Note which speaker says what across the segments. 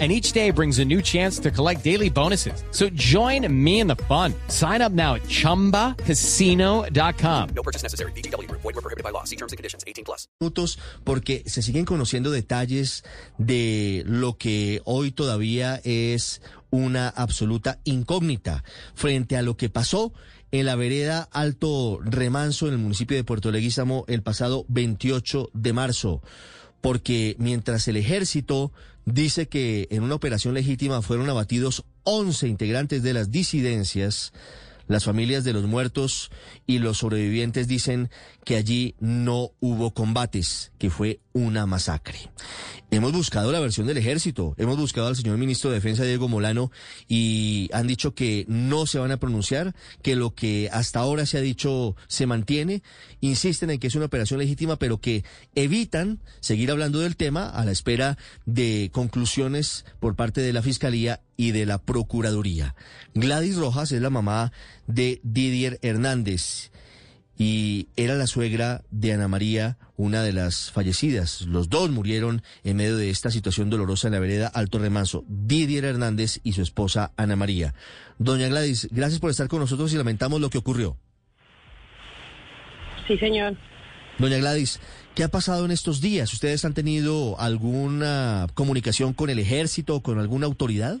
Speaker 1: and each day brings a new chance to collect daily bonuses. So join me in the fun. Sign up now at ChumbaCasino.com.
Speaker 2: No purchase necessary. BGW. Void were prohibited by law. See terms and conditions. 18 plus.
Speaker 3: minutos porque se siguen conociendo detalles de lo que hoy todavía es una absoluta incógnita frente a lo que pasó en la vereda Alto Remanso en el municipio de Puerto Leguízamo el pasado 28 de marzo. Porque mientras el ejército dice que en una operación legítima fueron abatidos 11 integrantes de las disidencias, las familias de los muertos y los sobrevivientes dicen que allí no hubo combates, que fue una masacre. Hemos buscado la versión del ejército, hemos buscado al señor ministro de Defensa Diego Molano y han dicho que no se van a pronunciar, que lo que hasta ahora se ha dicho se mantiene, insisten en que es una operación legítima, pero que evitan seguir hablando del tema a la espera de conclusiones por parte de la Fiscalía y de la Procuraduría. Gladys Rojas es la mamá de Didier Hernández y era la suegra de Ana María, una de las fallecidas. Los dos murieron en medio de esta situación dolorosa en la vereda Alto Remanso, Didier Hernández y su esposa Ana María. Doña Gladys, gracias por estar con nosotros y lamentamos lo que ocurrió.
Speaker 4: Sí, señor.
Speaker 3: Doña Gladys, ¿qué ha pasado en estos días? ¿Ustedes han tenido alguna comunicación con el ejército o con alguna autoridad?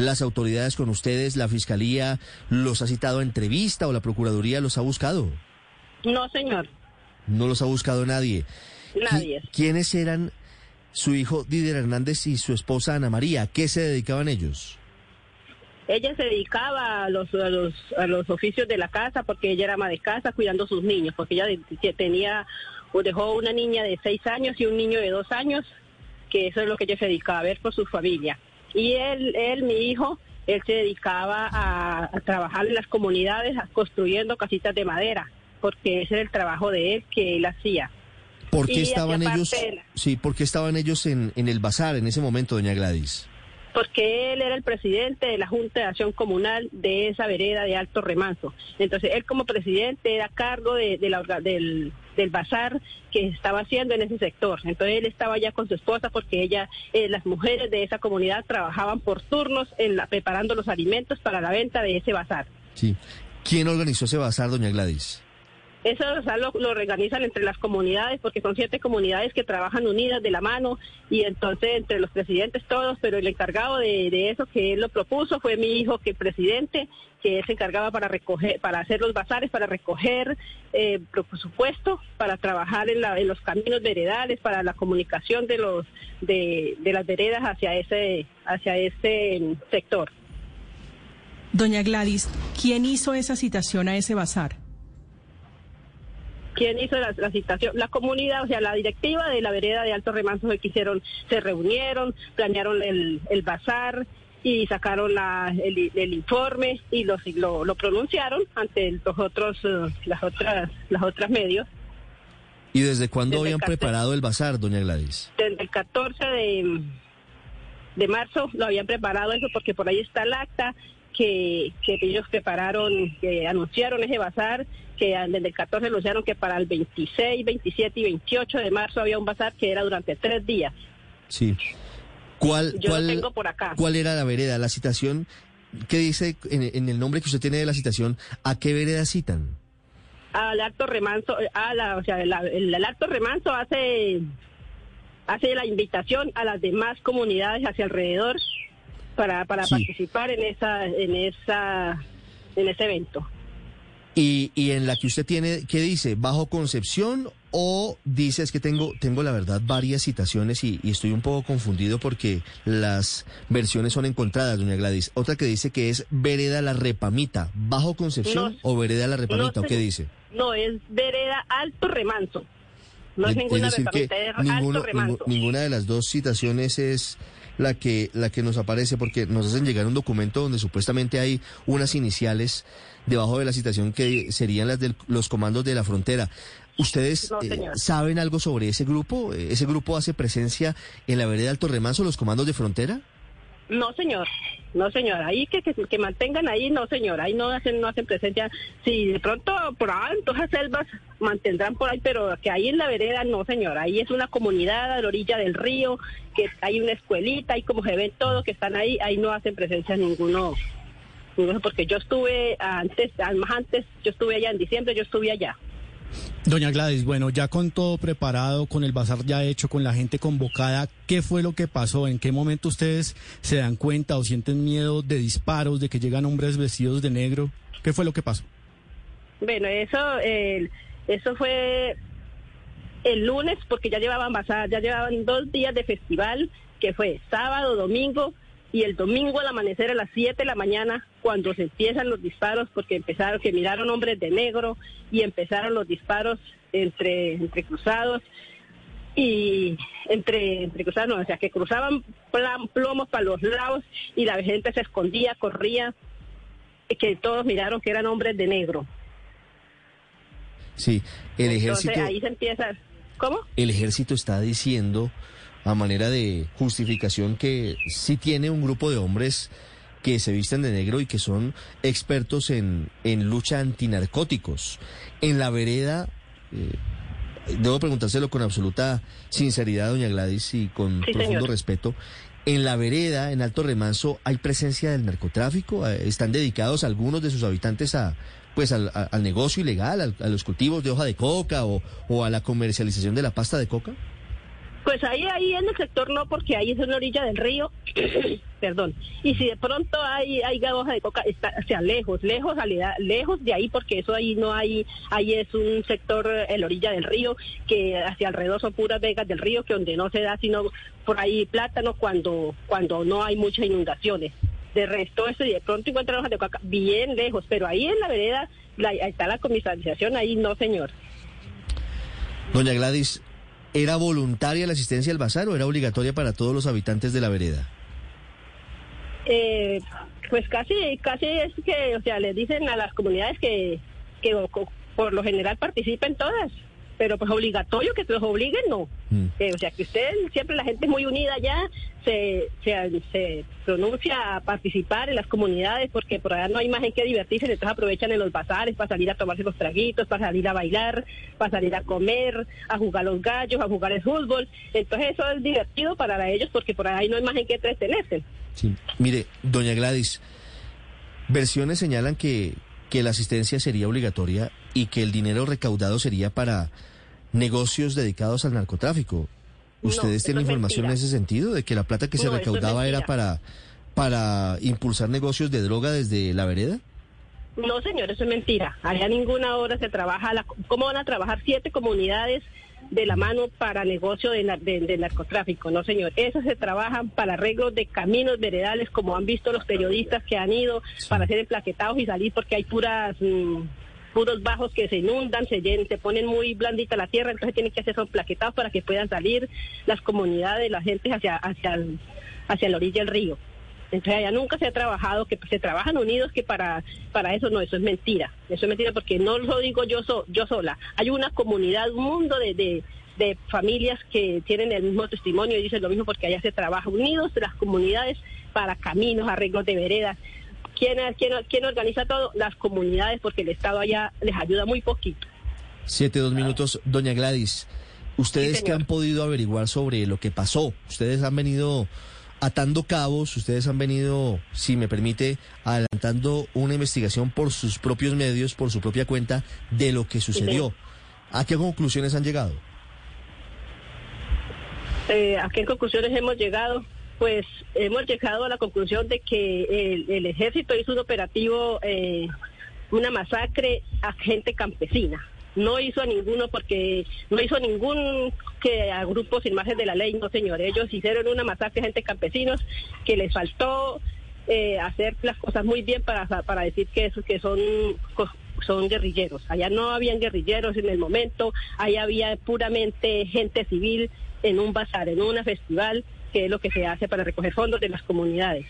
Speaker 3: las autoridades con ustedes? ¿La fiscalía los ha citado a entrevista o la procuraduría los ha buscado?
Speaker 4: No, señor.
Speaker 3: No los ha buscado nadie.
Speaker 4: Nadie.
Speaker 3: ¿Qui- ¿Quiénes eran su hijo Didier Hernández y su esposa Ana María? ¿A qué se dedicaban ellos?
Speaker 4: Ella se dedicaba a los, a los, a los oficios de la casa porque ella era ama de casa cuidando a sus niños, porque ella tenía, o dejó una niña de seis años y un niño de dos años, que eso es lo que ella se dedicaba a ver por su familia. Y él, él mi hijo, él se dedicaba a, a trabajar en las comunidades, construyendo casitas de madera, porque ese era el trabajo de él que él hacía.
Speaker 3: ¿Por qué
Speaker 4: Y
Speaker 3: estaban ellos?
Speaker 4: la-
Speaker 3: Sí, ¿por qué estaban ellos en, en el bazar en ese momento, doña Gladys?
Speaker 4: Porque él era el presidente de la Junta de Acción Comunal de esa vereda de Alto Remanso. Entonces, él como presidente era cargo de, la, del, del bazar que estaba haciendo en ese sector. Entonces, él estaba ya con su esposa porque ella, eh, las mujeres de esa comunidad trabajaban por turnos en la, preparando los alimentos para la venta de ese bazar.
Speaker 3: Sí. ¿Quién organizó ese bazar, doña Gladys?
Speaker 4: Eso o lo, organizan entre las comunidades porque son siete comunidades que trabajan unidas de la mano y entonces entre los presidentes todos, pero el encargado de, eso que él lo propuso fue mi hijo que presidente, que se encargaba para recoger, para hacer los bazares, para recoger eh, presupuesto, para trabajar en, la- en los caminos veredales, para la comunicación de los de las veredas hacia ese hacia ese mm, sector.
Speaker 5: Doña Gladys, ¿quién hizo esa citación a ese bazar?
Speaker 4: ¿Quién hizo la, la citación? La comunidad, o sea, la directiva de la vereda de Alto Remanso que hicieron, se reunieron, planearon el, el bazar y sacaron la, el, el informe y los, lo, lo pronunciaron ante los otros, eh, las otras, las otras medios.
Speaker 3: ¿Y desde cuándo
Speaker 4: Desde el
Speaker 3: habían preparado el bazar, doña Gladys?
Speaker 4: Desde el 14 de, de marzo lo habían preparado eso porque por ahí está el acta que, que ellos prepararon, que anunciaron ese bazar, que desde el 14 anunciaron que para el 26, 27 y 28 de marzo había un bazar que era durante tres días.
Speaker 3: Sí. ¿Cuál,
Speaker 4: Yo
Speaker 3: cuál,
Speaker 4: lo tengo por acá.
Speaker 3: ¿Cuál era la vereda? La citación, ¿qué dice en, en el nombre que usted tiene de la citación? ¿A qué vereda citan?
Speaker 4: Al acto remanso, eh, a la, o sea, la- el, el acto remanso hace, hace la invitación a las demás comunidades hacia alrededor para, para
Speaker 3: Sí.
Speaker 4: participar en esa, en esa en ese evento.
Speaker 3: Y, y en la que usted tiene, ¿qué dice? ¿Bajo concepción o dice es que tengo, tengo la verdad varias citaciones y, y estoy un poco confundido porque las versiones son encontradas, doña Gladys? Otra que dice que es Vereda la Repamita, ¿bajo concepción
Speaker 4: No,
Speaker 3: o Vereda la Repamita?
Speaker 4: no,
Speaker 3: ¿O qué dice?
Speaker 4: No, es vereda alto remanso. No es,
Speaker 3: Es-
Speaker 4: ninguna
Speaker 3: decir que
Speaker 4: repamita, es
Speaker 3: ninguno-
Speaker 4: alto remanso.
Speaker 3: ningu- ninguna de las dos citaciones es la que la que nos aparece porque nos hacen llegar un documento donde supuestamente hay unas iniciales debajo de la citación que serían las de los comandos de la frontera. ¿Ustedes
Speaker 4: No,
Speaker 3: eh, saben algo sobre ese grupo? ¿Ese grupo hace presencia en la vereda Alto Remanso, los comandos de frontera?
Speaker 4: No, señor. No, señor. Ahí que, que, que mantengan ahí, no, señor. Ahí no hacen no hacen presencia. Si de pronto por ahí en todas las selvas mantendrán por ahí, pero que ahí en la vereda, no, señor. Ahí es una comunidad a la orilla del río, que hay una escuelita, y como se ven todos que están ahí, ahí no hacen presencia ninguno, Porque yo estuve antes, más antes, yo estuve allá en diciembre, yo estuve allá.
Speaker 6: Doña Gladys, bueno, ya con todo preparado, con el bazar ya hecho, con la gente convocada, ¿qué fue lo que pasó? ¿En qué momento ustedes se dan cuenta o sienten miedo de disparos, de que llegan hombres vestidos de negro? ¿Qué fue lo que pasó?
Speaker 4: Bueno, eso, eso fue el lunes porque ya llevaban bazar, ya llevaban dos días de festival, que fue sábado, domingo y el domingo al amanecer a las 7 de la mañana cuando se empiezan los disparos porque empezaron que miraron hombres de negro y empezaron los disparos entre entre cruzados y entre entre cruzados, no, o sea, que cruzaban plan- plomos para los lados y la gente se escondía, corría, y que todos miraron que eran hombres de negro.
Speaker 3: Sí, el
Speaker 4: Entonces
Speaker 3: ejército,
Speaker 4: ahí se empieza. ¿Cómo?
Speaker 3: el ejército está diciendo a manera de justificación que sí tiene un grupo de hombres que se visten de negro y que son expertos en, en lucha antinarcóticos. En la vereda, eh, debo preguntárselo con absoluta sinceridad, doña Gladys, y con
Speaker 4: Sí,
Speaker 3: profundo
Speaker 4: señor.
Speaker 3: respeto. En la vereda, en Alto Remanso, ¿hay presencia del narcotráfico? Eh, ¿Están dedicados algunos de sus habitantes a pues al, al negocio ilegal, al- a los cultivos de hoja de coca o, o a la comercialización de la pasta de coca?
Speaker 4: Pues ahí, ahí en el sector no, porque ahí es una orilla del río, perdón. Y si de pronto hay, hay hoja de coca, está, o sea, lejos, lejos, lejos de ahí, porque eso ahí no hay, ahí es un sector, eh, en la orilla del río, que hacia alrededor son puras vegas del río, que donde no se da sino por ahí plátano cuando, cuando no hay muchas inundaciones. De resto, eso, y de pronto encuentran hojas de coca bien lejos, pero ahí en la vereda la, está la comisarización, ahí no, señor.
Speaker 3: Doña Gladys, ¿era voluntaria la asistencia al bazar o era obligatoria para todos los habitantes de la vereda?
Speaker 4: Eh, pues casi, casi es que, o sea, les dicen a las comunidades que, que por lo general participen todas, pero pues obligatorio que los obliguen, no.
Speaker 3: Mm.
Speaker 4: Eh, o sea, que usted, siempre la gente es muy unida ya, se, se, se pronuncia a participar en las comunidades porque por allá no hay más en qué divertirse, entonces aprovechan en los bazares para salir a tomarse los traguitos, para salir a bailar, para salir a comer, a jugar los gallos, a jugar el fútbol. Entonces eso es divertido para ellos porque por ahí no hay más en qué entretenerse.
Speaker 3: Sí. Mire, doña Gladys, versiones señalan que, que la asistencia sería obligatoria y que el dinero recaudado sería para negocios dedicados al narcotráfico. ¿Ustedes tienen información en ese sentido de que la plata que se
Speaker 4: No,
Speaker 3: recaudaba era para, para impulsar negocios de droga desde la vereda?
Speaker 4: No, señor, eso es mentira. Allá ninguna hora se trabaja. La, ¿Cómo van a trabajar siete comunidades de la mano para negocio de, nar- de- de narcotráfico? No, señor. Esas se trabajan para arreglos de caminos veredales, como han visto los periodistas que han ido para hacer emplaquetados y salir, porque hay puras. mm, puros bajos que se inundan, se, se ponen muy blandita la tierra, entonces tienen que hacer esos plaquetados para que puedan salir las comunidades, la gente hacia, hacia, el- hacia la orilla del río. Entonces allá nunca se ha trabajado, que se trabajan unidos, que para, para eso no, eso es mentira. Eso es mentira porque no lo digo yo, so- yo sola. Hay una comunidad, un mundo de, de, de familias que tienen el mismo testimonio y dicen lo mismo porque allá se trabaja unidos las comunidades para caminos, arreglos de veredas. ¿Quién, quién, quién organiza todo? Las comunidades porque el Estado allá les ayuda muy poquito.
Speaker 3: Siete, dos minutos. Doña Gladys, ¿ustedes
Speaker 4: Sí, señor.
Speaker 3: han podido averiguar sobre lo que pasó? Ustedes han venido atando cabos, ustedes han venido, si me permite, adelantando una investigación por sus propios medios, por su propia cuenta, de lo que sucedió. ¿A qué conclusiones han llegado?
Speaker 4: Eh, ¿A qué conclusiones hemos llegado? pues hemos llegado a la conclusión de que el, el ejército hizo un operativo, eh, una masacre a gente campesina. No hizo ninguno porque no hizo ningún que a grupos sin margen de la ley, no señor. Ellos hicieron una masacre a gente campesinos que les faltó eh, hacer las cosas muy bien para, para decir que, eso, que son, son guerrilleros. Allá no habían guerrilleros en el momento, allá había puramente gente civil en un bazar, en un festival, que es lo que se hace para recoger fondos de las comunidades.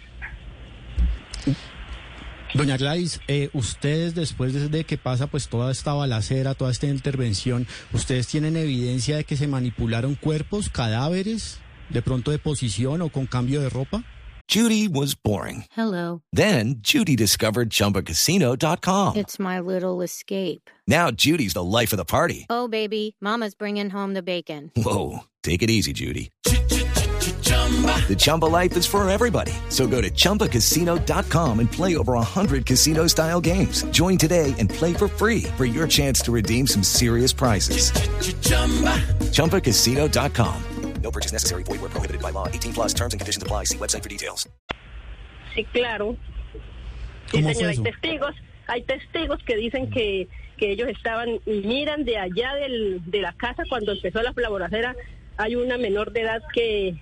Speaker 6: Doña Gladys, eh, ustedes después de, que pasa pues toda esta balacera, toda esta intervención, ¿ustedes tienen evidencia de que se manipularon cuerpos, cadáveres, de pronto de posición o con cambio de ropa?
Speaker 7: Judy was boring.
Speaker 8: Hello.
Speaker 7: Then Judy discovered ChumbaCasino.com.
Speaker 8: It's my little escape.
Speaker 7: Now Judy's the life of the party.
Speaker 8: Oh, baby, Mama's bringing home the bacon.
Speaker 7: Whoa, take it easy, Judy. The Chumba life is for everybody. So go to ChumbaCasino.com and play over 100 casino style games. Join today and play for free for your chance to redeem some serious prizes. ChumbaCasino.com.
Speaker 2: No purchase necessary. Void where prohibited by law. 18 plus terms and conditions apply. See website for details.
Speaker 4: Sí, claro. Sí,
Speaker 6: ¿Cómo
Speaker 4: señor, hay testigos, hay testigos que dicen que, que ellos estaban y miran de allá del, de la casa cuando empezó la balacera, hay una menor de edad que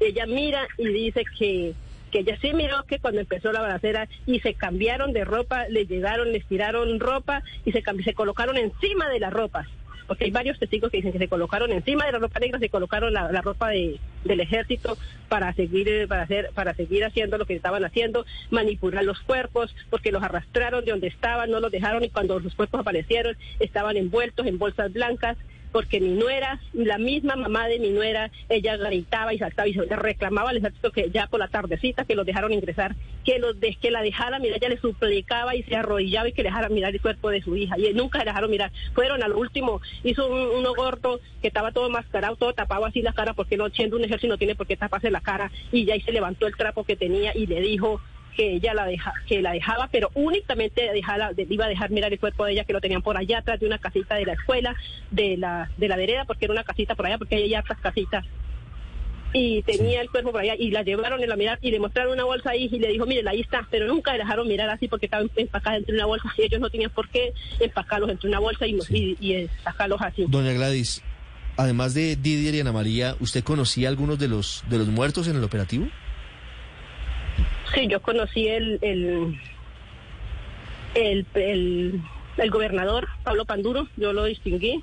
Speaker 4: ella mira y dice que que ella sí miró que cuando empezó la balacera y se cambiaron de ropa, le llegaron, les tiraron ropa y se, se colocaron encima de la ropa. Porque hay varios testigos que dicen que se colocaron encima de la ropa negra, se colocaron la, la ropa de, del ejército para seguir, eh, para hacer, para seguir haciendo lo que estaban haciendo, manipular los cuerpos, porque los arrastraron de donde estaban, no los dejaron y cuando los cuerpos aparecieron estaban envueltos en bolsas blancas porque mi nuera, la misma mamá de mi nuera, ella gritaba y saltaba y reclamaba al ejército que ya por la tardecita que los dejaron ingresar, que los de, que la dejara mirar, ella le suplicaba y se arrodillaba y que dejara mirar el cuerpo de su hija y nunca le dejaron mirar. Fueron al último, hizo un- uno gordo que estaba todo mascarado, todo tapado así la cara porque no siendo un ejército no tiene por qué taparse la cara y ya ahí se levantó el trapo que tenía y le dijo que ella la deja, que la dejaba, pero únicamente dejala- de- iba a dejar mirar el cuerpo de ella, que lo tenían por allá atrás de una casita de la escuela, de la, de la vereda, porque era una casita por allá, porque hay hartas casitas. Y tenía el cuerpo por allá, y la llevaron en la mirar, y le mostraron una bolsa ahí, y le dijo, mire, ahí está, pero nunca le dejaron mirar así, porque estaba empacada entre una bolsa, y ellos no tenían por qué empacarlos entre una bolsa y, y, y, eh, sacarlos así.
Speaker 3: Doña Gladys, además de Didier y Ana María, ¿usted conocía algunos de los de los muertos en el operativo?
Speaker 4: Sí, yo conocí el el, el, el, el gobernador Pablo Panduro, yo lo distinguí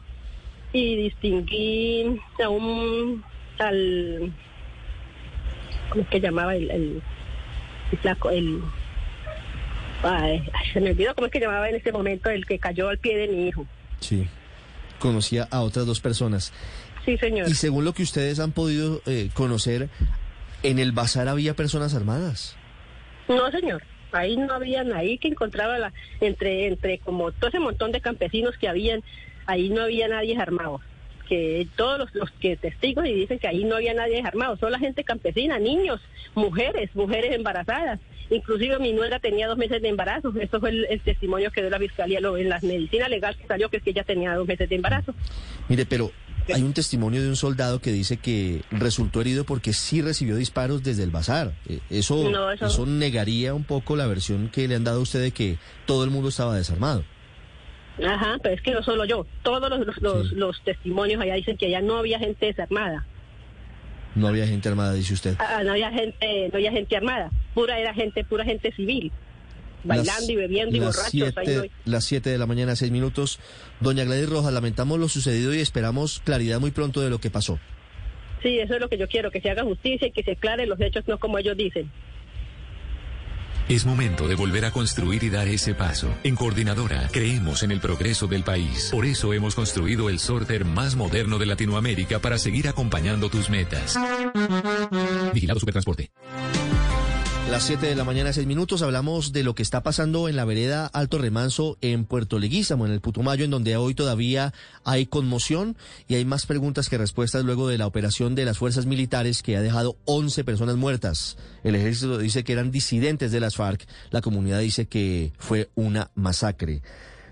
Speaker 4: y distinguí a un al ¿cómo es que llamaba el, el, el flaco? El ay, ay, se me olvidó cómo es que llamaba en ese momento el que cayó al pie de mi hijo.
Speaker 3: Sí. Conocía a otras dos personas.
Speaker 4: Sí, señor.
Speaker 3: Y según lo que ustedes han podido eh, conocer, en el bazar había personas armadas.
Speaker 4: No, señor. Ahí no habían, ahí que encontraba la, entre, entre como todo ese montón de campesinos que habían, ahí no había nadie armado. Que todos los, los que testigos y dicen que ahí no había nadie armado, solo la gente campesina, niños, mujeres, mujeres embarazadas. Inclusive mi nuera tenía dos meses de embarazo. Eso fue el, el testimonio que dio la fiscalía lo, en la medicina legal que salió que es que ella tenía dos meses de embarazo.
Speaker 3: Mire, pero hay un testimonio de un soldado que dice que resultó herido porque sí recibió disparos desde el bazar. Eh, Eso,
Speaker 4: No, eso-
Speaker 3: eso negaría un poco la versión que le han dado a usted de que todo el mundo estaba desarmado.
Speaker 4: Ajá, pero es que no solo yo, todos los, los, los,
Speaker 3: Sí.
Speaker 4: los testimonios allá dicen que allá no había gente desarmada.
Speaker 3: No había gente armada, dice usted.
Speaker 4: Ah, no había gente, no había gente armada, pura era gente, pura gente civil, bailando
Speaker 3: Las-
Speaker 4: y bebiendo y
Speaker 3: las
Speaker 4: borrachos. ahí
Speaker 3: siete- las 7 de la mañana, 6 minutos. Doña Gladys Rojas, lamentamos lo sucedido y esperamos claridad muy pronto de lo que pasó.
Speaker 4: Sí, eso es lo que yo quiero, que se haga justicia y que se aclaren los hechos, no como ellos dicen.
Speaker 9: Es momento de volver a construir y dar ese paso. En Coordinadora creemos en el progreso del país. Por eso hemos construido el sorter más moderno de Latinoamérica para seguir acompañando tus metas. Vigilado Supertransporte.
Speaker 3: Las 7 de la mañana, 6 minutos, hablamos de lo que está pasando en la vereda Alto Remanso en Puerto Leguízamo, en el Putumayo, en donde hoy todavía hay conmoción y hay más preguntas que respuestas luego de la operación de las fuerzas militares que ha dejado 11 personas muertas. El ejército dice que eran disidentes de las FARC, la comunidad dice que fue una masacre.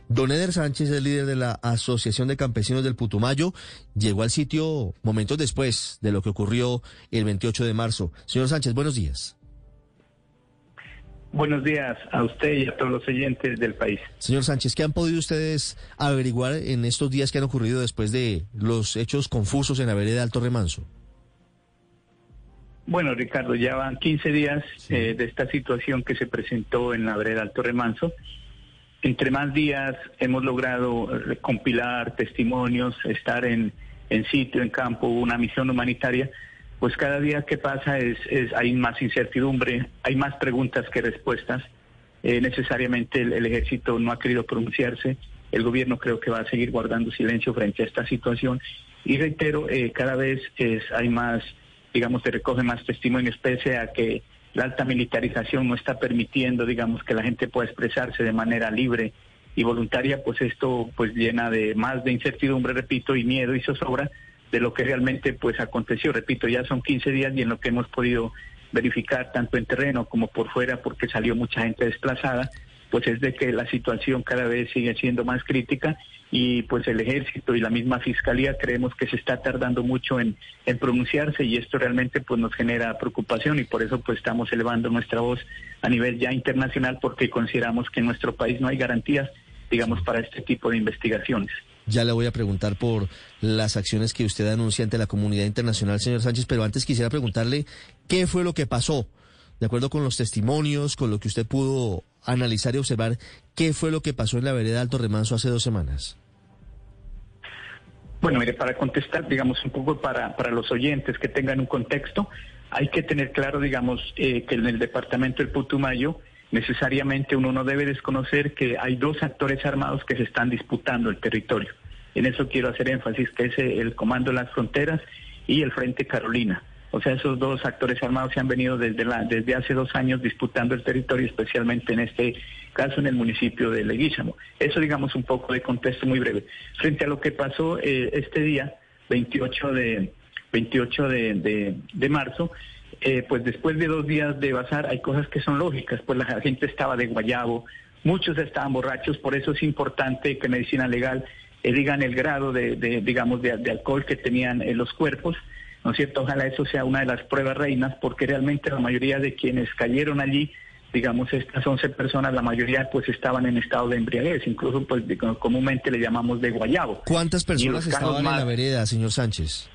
Speaker 3: Don Eder Sánchez es líder de la Asociación de Campesinos del Putumayo. Llegó al sitio momentos después de lo que ocurrió el 28 de marzo. Señor Sánchez, buenos días.
Speaker 10: Buenos días a usted y a todos los oyentes del país.
Speaker 3: Señor Sánchez, ¿qué han podido ustedes averiguar en estos días que han ocurrido después de los hechos confusos en la vereda Alto Remanso?
Speaker 10: Bueno, Ricardo, ya van 15 días eh, de esta situación que se presentó en la vereda Alto Remanso. Entre más días hemos logrado compilar testimonios, estar en, en sitio, en campo, una misión humanitaria pues cada día que pasa es, hay más incertidumbre, hay más preguntas que respuestas. Eh, necesariamente el, ejército no ha querido pronunciarse, el gobierno creo que va a seguir guardando silencio frente a esta situación. Y reitero, eh, cada vez es, hay más, digamos, se recoge más testimonio, pese a que la alta militarización no está permitiendo, digamos, que la gente pueda expresarse de manera libre y voluntaria, pues esto pues llena de más de incertidumbre, repito, y miedo y zozobra de lo que realmente pues aconteció. Repito, ya son 15 días y en lo que hemos podido verificar tanto en terreno como por fuera, porque salió mucha gente desplazada, pues es de que la situación cada vez sigue siendo más crítica y pues el ejército y la misma fiscalía creemos que se está tardando mucho en, en pronunciarse y esto realmente pues nos genera preocupación y por eso pues estamos elevando nuestra voz a nivel ya internacional porque consideramos que en nuestro país no hay garantías digamos para este tipo de investigaciones.
Speaker 3: Ya le voy a preguntar por las acciones que usted anuncia ante la comunidad internacional, señor Sánchez, pero antes quisiera preguntarle qué fue lo que pasó, de acuerdo con los testimonios, con lo que usted pudo analizar y observar, qué fue lo que pasó en la vereda Alto Remanso hace dos semanas.
Speaker 10: Bueno, mire, para contestar, digamos, un poco para, para los oyentes que tengan un contexto, hay que tener claro, digamos, eh, que en el departamento del Putumayo, necesariamente uno no debe desconocer que hay dos actores armados que se están disputando el territorio. En eso quiero hacer énfasis, que es el Comando de las Fronteras y el Frente Carolina. O sea, esos dos actores armados se han venido desde, la, desde hace dos años disputando el territorio, especialmente en este caso en el municipio de Leguízamo. Eso, digamos, un poco de contexto muy breve. Frente a lo que pasó eh, este día, 28 de, 28 de, de marzo, eh, pues después de dos días de bazar hay cosas que son lógicas, pues la gente estaba de guayabo, muchos estaban borrachos, por eso es importante que medicina legal eh, digan el grado de, digamos, de, alcohol que tenían en los cuerpos, ¿no es cierto? Ojalá eso sea una de las pruebas reinas, porque realmente la mayoría de quienes cayeron allí, digamos, estas 11 personas, la mayoría pues estaban en estado de embriaguez, incluso pues comúnmente le llamamos de guayabo.
Speaker 3: ¿Cuántas personas estaban en la vereda, señor Sánchez?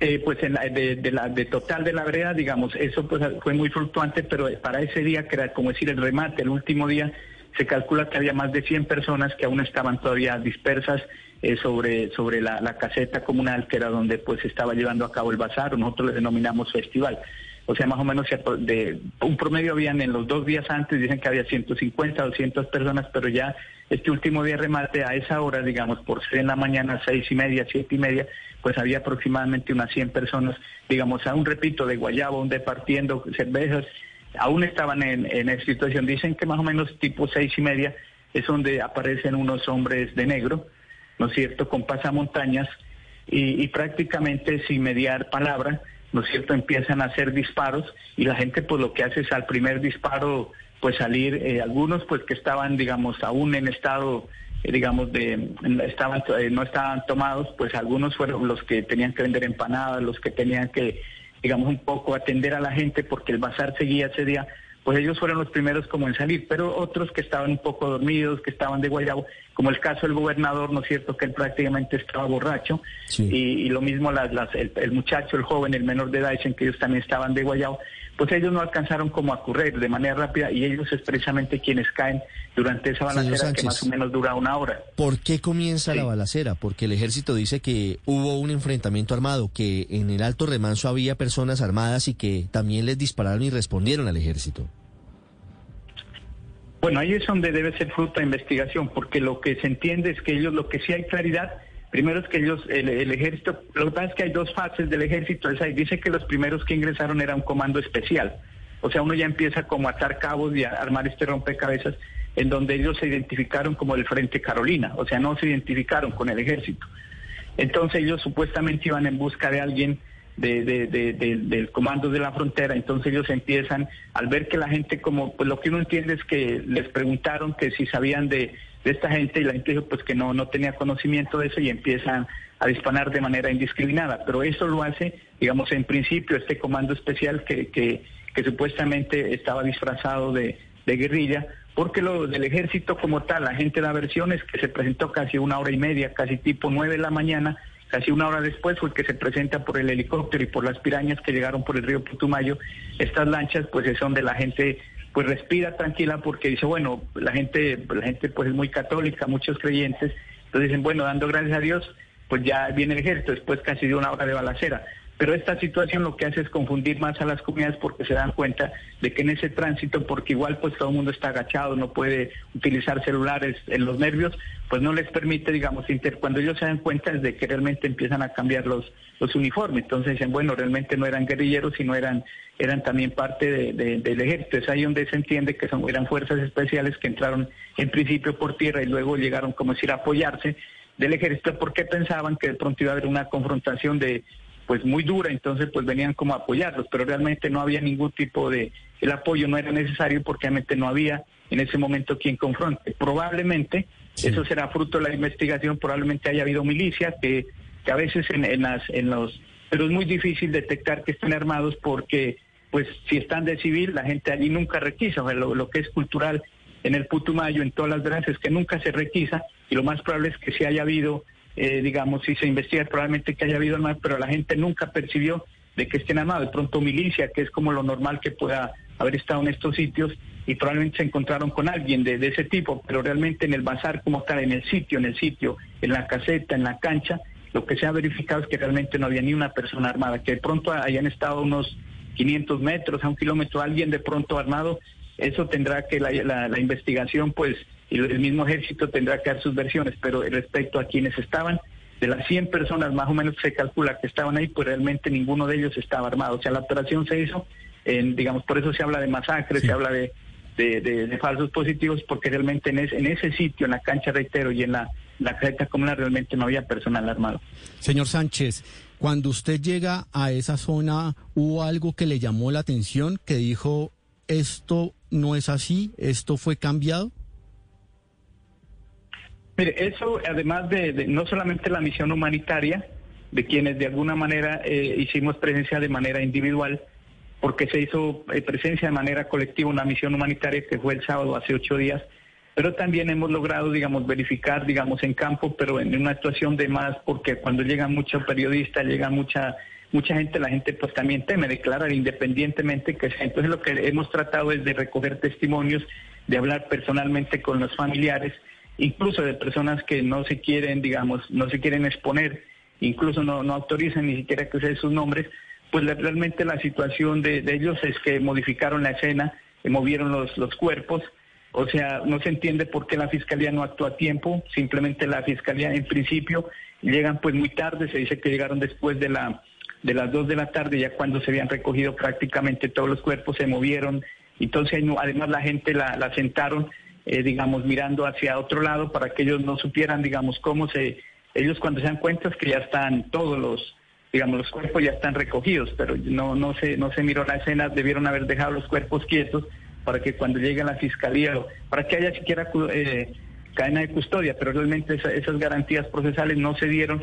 Speaker 10: Eh, pues en de, la, de total de la vereda, digamos, eso pues fue muy fluctuante, pero para ese día, que era como decir el remate, el último día, se calcula que había más de 100 personas que aún estaban todavía dispersas eh, sobre, sobre la, la, caseta comunal, que era donde pues se estaba llevando a cabo el bazar, nosotros le denominamos festival. O sea, más o menos de un promedio habían en los dos días antes, dicen que había 150, 200 personas, pero ya este último día remate a esa hora, digamos, por ser en la mañana, seis y media, siete y media, pues había aproximadamente unas 100 personas, digamos, aún repito, de Guayabo, aún departiendo cervezas, aún estaban en, en esa situación. Dicen que más o menos tipo seis y media es donde aparecen unos hombres de negro, ¿no es cierto?, con pasamontañas y, y prácticamente sin mediar palabra, ¿no es cierto?, empiezan a hacer disparos y la gente pues lo que hace es al primer disparo pues salir, eh, algunos pues que estaban, digamos, aún en estado eh, digamos, de, estaban, eh, no estaban tomados, pues algunos fueron los que tenían que vender empanadas, los que tenían que, digamos, un poco atender a la gente porque el bazar seguía ese día, pues ellos fueron los primeros como en salir, pero otros que estaban un poco dormidos, que estaban de guayabo, como el caso del gobernador, ¿no es cierto?, que él prácticamente estaba borracho, y, lo mismo las, las, el, el, muchacho, el joven, el menor de edad, dicen que ellos también estaban de guayabo, pues ellos no alcanzaron como a correr de manera rápida y ellos es precisamente quienes caen durante esa balacera que más o menos dura una hora.
Speaker 3: ¿Por qué comienza la balacera? Porque el ejército dice que hubo un enfrentamiento armado, que en el Alto Remanso había personas armadas y que también les dispararon y respondieron al ejército.
Speaker 10: Bueno, ahí es donde debe ser fruto de investigación, porque lo que se entiende es que ellos, lo que sí hay claridad, Primero es que ellos, el, ejército, lo que pasa es que hay dos fases del ejército. dice que los primeros que ingresaron era un comando especial. O sea, uno ya empieza como a atar cabos y a armar este rompecabezas en donde ellos se identificaron como el Frente Carolina. O sea, no se identificaron con el ejército. Entonces ellos supuestamente iban en busca de alguien de, del comando de la frontera, entonces ellos empiezan, al ver que la gente como, pues lo que uno entiende es que les preguntaron que si sabían de, de esta gente y la gente dijo pues que no, no tenía conocimiento de eso y empiezan a disparar de manera indiscriminada. Pero eso lo hace, digamos, en principio este comando especial que, que, supuestamente estaba disfrazado de, de guerrilla, porque lo del ejército como tal, la gente da versiones que se presentó casi una hora y media, casi tipo nueve de la mañana, casi una hora después fue el que se presenta por el helicóptero y por las pirañas que llegaron por el río Putumayo. Estas lanchas pues son de la gente pues respira tranquila porque dice, bueno, la gente, la gente pues es muy católica, muchos creyentes, entonces dicen, bueno, dando gracias a Dios, pues ya viene el ejército, después casi de una hora de balacera. Pero esta situación lo que hace es confundir más a las comunidades porque se dan cuenta de que en ese tránsito, porque igual pues todo el mundo está agachado, no puede utilizar celulares en los nervios, pues no les permite, digamos, inter cuando ellos se dan cuenta es de que realmente empiezan a cambiar los, los uniformes. Entonces dicen, bueno, realmente no eran guerrilleros, sino eran, eran también parte de, del ejército. Es ahí donde se entiende que eran fuerzas especiales que entraron en principio por tierra y luego llegaron, como decir, a apoyarse del ejército porque pensaban que de pronto iba a haber una confrontación de pues muy dura, entonces pues venían como a apoyarlos, pero realmente no había ningún tipo de, el apoyo no era necesario porque realmente no había en ese momento quien confronte. Probablemente, eso será fruto de la investigación, probablemente haya habido milicia que, que a veces en, en, las, en los, pero es muy difícil detectar que estén armados porque pues si están de civil, la gente allí nunca requisa, o sea, lo, lo que es cultural en el Putumayo, en todas las granjas, es que nunca se requisa y lo más probable es que si haya habido eh, digamos, si se investiga probablemente que haya habido armas, pero la gente nunca percibió de que estén armados. De pronto milicia, que es como lo normal que pueda haber estado en estos sitios, y probablemente se encontraron con alguien de, ese tipo, pero realmente en el bazar como tal, en el sitio, en el sitio, en la caseta, en la cancha, lo que se ha verificado es que realmente no había ni una persona armada, que de pronto hayan estado unos 500 metros a un kilómetro, alguien de pronto armado, eso tendrá que la investigación pues y el mismo ejército tendrá que dar sus versiones, pero respecto a quienes estaban, de las 100 personas más o menos se calcula que estaban ahí, pues realmente ninguno de ellos estaba armado. O sea, la operación se hizo, en, digamos, por eso se habla de masacres, se habla de, de, de, de, falsos positivos, porque realmente en, es, en ese sitio, en la cancha, reitero, y en la, la caseta comunal, realmente no había personal armado.
Speaker 6: Señor Sánchez, cuando usted llega a esa zona, ¿hubo algo que le llamó la atención, que dijo, esto no es así, esto fue cambiado?
Speaker 10: Mire, eso además de, no solamente la misión humanitaria, de quienes de alguna manera eh, hicimos presencia de manera individual, porque se hizo eh, presencia de manera colectiva una misión humanitaria que fue el sábado hace ocho días, pero también hemos logrado, digamos, verificar, digamos, en campo, pero en una actuación de más, porque cuando llegan muchos periodistas, llega mucha mucha gente, la gente pues también teme declarar independientemente que sea. Entonces lo que hemos tratado es de recoger testimonios, de hablar personalmente con los familiares, incluso de personas que no se quieren, digamos, no se quieren exponer, incluso no, autorizan ni siquiera que se sus nombres, pues realmente la situación de, ellos es que modificaron la escena, movieron los, los cuerpos, o sea, no se entiende por qué la fiscalía no actuó a tiempo, simplemente la fiscalía en principio llegan pues muy tarde, se dice que llegaron después de la de las dos de la tarde, ya cuando se habían recogido prácticamente todos los cuerpos, se movieron, entonces además la gente la sentaron eh, digamos, mirando hacia otro lado para que ellos no supieran, digamos, cómo se... Ellos cuando se dan cuenta es que ya están todos los, digamos, los cuerpos ya están recogidos, pero no, no, se, no se miró la escena, debieron haber dejado los cuerpos quietos para que cuando llegue la fiscalía, para que haya siquiera eh, cadena de custodia, pero realmente esa, esas garantías procesales no se dieron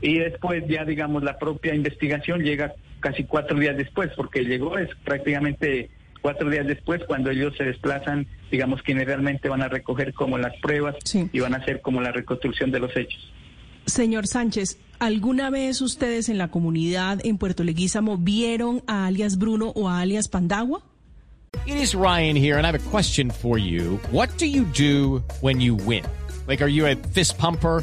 Speaker 10: y después ya digamos la propia investigación llega casi cuatro días después porque llegó es prácticamente cuatro días después, cuando ellos se desplazan, digamos, quienes realmente van a recoger como las pruebas sí. y van a hacer como la reconstrucción de los hechos.
Speaker 5: Señor Sánchez, ¿alguna vez ustedes en la comunidad en Puerto Leguízamo vieron a alias Bruno o a alias Pandagua?
Speaker 1: It is Ryan here, and I have a question for you. What do you do when you win? Like, are you a fist pumper?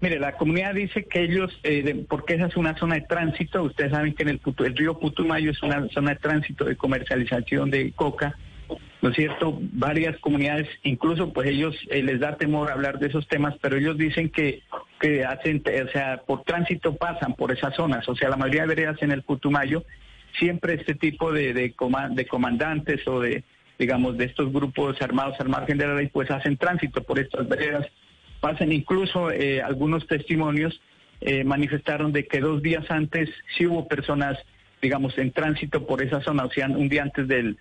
Speaker 10: Mire, la comunidad dice que ellos, eh, porque esa es una zona de tránsito, ustedes saben que en el, río Putumayo es una zona de tránsito de comercialización de coca, ¿no es cierto? Varias comunidades, incluso pues ellos eh, les da temor hablar de esos temas, pero ellos dicen que, que hacen, o sea, por tránsito pasan por esas zonas, o sea, la mayoría de veredas en el Putumayo, siempre este tipo de, de comandantes o de, digamos, de estos grupos armados al margen de la ley, pues hacen tránsito por estas veredas, pasan incluso eh, algunos testimonios eh, manifestaron de que dos días antes sí hubo personas, digamos, en tránsito por esa zona, o sea, un día antes del,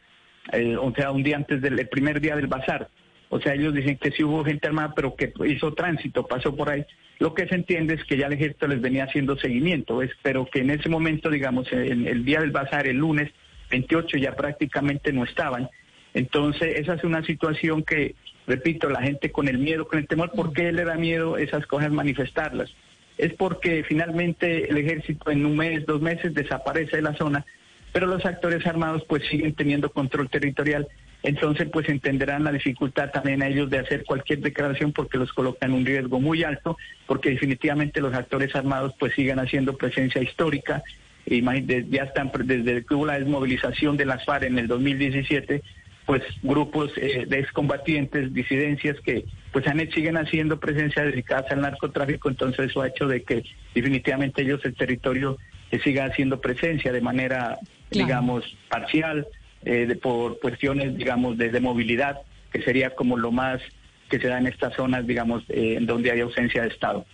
Speaker 10: eh, o sea, un día antes del primer día del bazar. O sea, ellos dicen que sí hubo gente armada, pero que hizo tránsito, pasó por ahí. Lo que se entiende es que ya el ejército les venía haciendo seguimiento, ¿ves? pero que en ese momento, digamos, en el día del bazar, el lunes 28, ya prácticamente no estaban. Entonces, esa es una situación que, repito, la gente con el miedo, con el temor, ¿por qué le da miedo esas cosas manifestarlas? Es porque finalmente el ejército en un mes, dos meses desaparece de la zona, pero los actores armados pues siguen teniendo control territorial. Entonces pues entenderán la dificultad también a ellos de hacer cualquier declaración porque los colocan en un riesgo muy alto, porque definitivamente los actores armados pues siguen haciendo presencia histórica. Ya están desde que hubo la desmovilización de las FARC en el 2017, pues grupos eh, de excombatientes, disidencias que pues han, siguen haciendo presencia dedicadas al narcotráfico, entonces eso ha hecho de que definitivamente ellos el territorio eh, siga haciendo presencia de manera, digamos, parcial, eh, por cuestiones, digamos, de, movilidad, que sería como lo más que se da en estas zonas, digamos, en donde hay ausencia de Estado.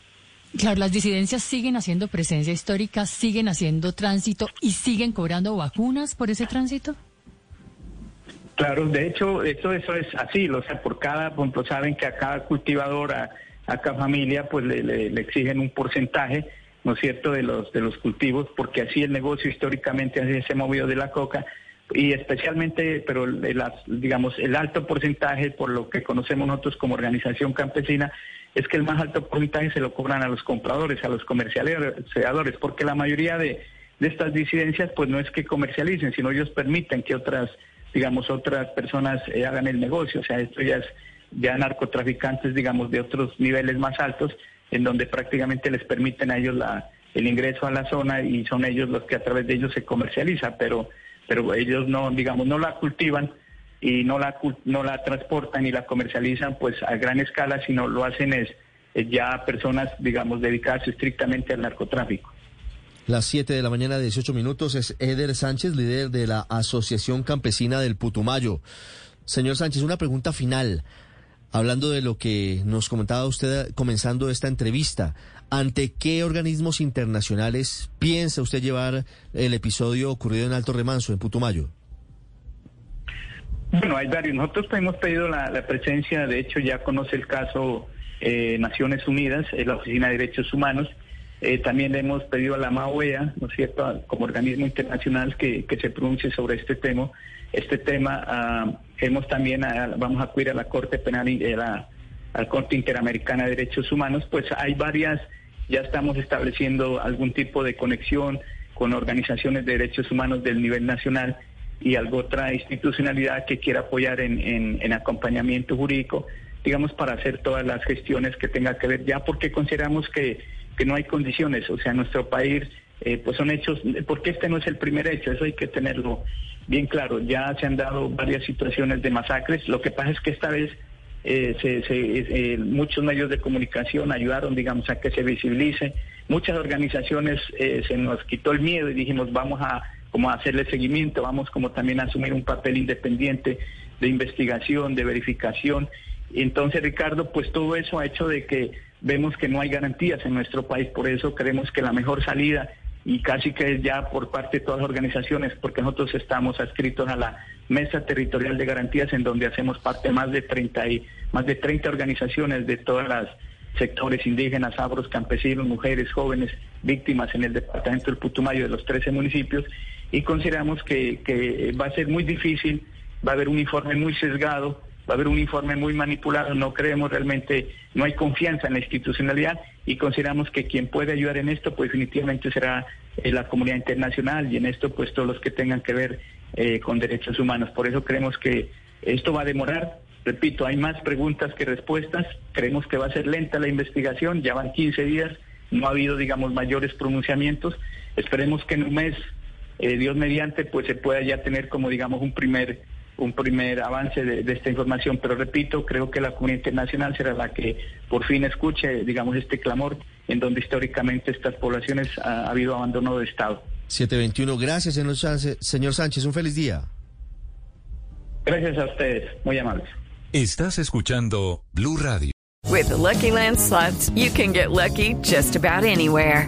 Speaker 11: Claro, las disidencias siguen haciendo presencia histórica, siguen haciendo tránsito y siguen cobrando vacunas por ese tránsito.
Speaker 10: Claro, de hecho, eso, eso es así, o sea, por cada, por ejemplo, saben que a cada cultivador, a, cada familia, pues le, exigen un porcentaje, ¿no es cierto?, de los, de los cultivos, porque así el negocio históricamente así se ha movido de la coca, y especialmente, pero digamos, el alto porcentaje, por lo que conocemos nosotros como organización campesina, es que el más alto porcentaje se lo cobran a los compradores, a los comercializadores, porque la mayoría de, de estas disidencias, pues no es que comercialicen, sino ellos permiten que otras digamos, otras personas eh, hagan el negocio. O sea, esto ya es ya narcotraficantes, digamos, de otros niveles más altos, en donde prácticamente les permiten a ellos el ingreso a la zona y son ellos los que a través de ellos se comercializa, pero, pero ellos no, digamos, no la cultivan y no la, no la transportan y la comercializan pues a gran escala, sino lo hacen es ya personas, digamos, dedicadas estrictamente al narcotráfico.
Speaker 3: Las 7 de la mañana, 18 minutos, es Eder Sánchez, líder de la Asociación Campesina del Putumayo. Señor Sánchez, una pregunta final. Hablando de lo que nos comentaba usted comenzando esta entrevista, ¿ante qué organismos internacionales piensa usted llevar el episodio ocurrido en Alto Remanso, en Putumayo?
Speaker 10: Bueno, hay varios. Nosotros hemos pedido la, presencia, de hecho ya conoce el caso eh, Naciones Unidas, la Oficina de Derechos Humanos, eh, también le hemos pedido a la MAOEA, ¿no es cierto?, como organismo internacional que, se pronuncie sobre este tema. Este tema, ah, hemos también, vamos a acudir a la Corte Penal, eh, la, a la Corte Interamericana de Derechos Humanos, pues hay varias, ya estamos estableciendo algún tipo de conexión con organizaciones de derechos humanos del nivel nacional y alguna otra institucionalidad que quiera apoyar en, en acompañamiento jurídico, digamos, para hacer todas las gestiones que tenga que ver, ya porque consideramos que que no hay condiciones. O sea, nuestro país, eh, pues son hechos, porque este no es el primer hecho, eso hay que tenerlo bien claro. Ya se han dado varias situaciones de masacres. Lo que pasa es que esta vez eh, se, eh, muchos medios de comunicación ayudaron, digamos, a que se visibilice. Muchas organizaciones se nos quitó el miedo y dijimos, vamos a como a hacerle seguimiento, vamos como también a asumir un papel independiente de investigación, de verificación. Entonces, Ricardo, pues todo eso ha hecho de que vemos que no hay garantías en nuestro país, por eso creemos que la mejor salida y casi que es ya por parte de todas las organizaciones, porque nosotros estamos adscritos a la Mesa Territorial de Garantías, en donde hacemos parte más de 30 y más de 30 organizaciones de todas las sectores indígenas, abros, campesinos, mujeres, jóvenes, víctimas en el departamento del Putumayo de los 13 municipios, y consideramos que va a ser muy difícil, va a haber un informe muy sesgado, va a haber un informe muy manipulado, no creemos realmente, no hay confianza en la institucionalidad y consideramos que quien puede ayudar en esto pues definitivamente será eh, la comunidad internacional y en esto pues todos los que tengan que ver eh, con derechos humanos. Por eso creemos que esto va a demorar, repito, hay más preguntas que respuestas, creemos que va a ser lenta la investigación, ya van 15 días, no ha habido digamos mayores pronunciamientos, esperemos que en un mes, eh, Dios mediante, pues se pueda ya tener como digamos un primer un primer avance de, de, esta información, pero repito, creo que la comunidad internacional será la que por fin escuche, digamos, este clamor en donde históricamente estas poblaciones ha, ha habido abandono de Estado.
Speaker 3: 721, gracias, señor Sánchez. Señor Sánchez, un feliz día.
Speaker 10: Gracias a ustedes, muy amables.
Speaker 9: Estás escuchando Blue Radio.
Speaker 12: With the Lucky Land slots, you can get lucky just about anywhere.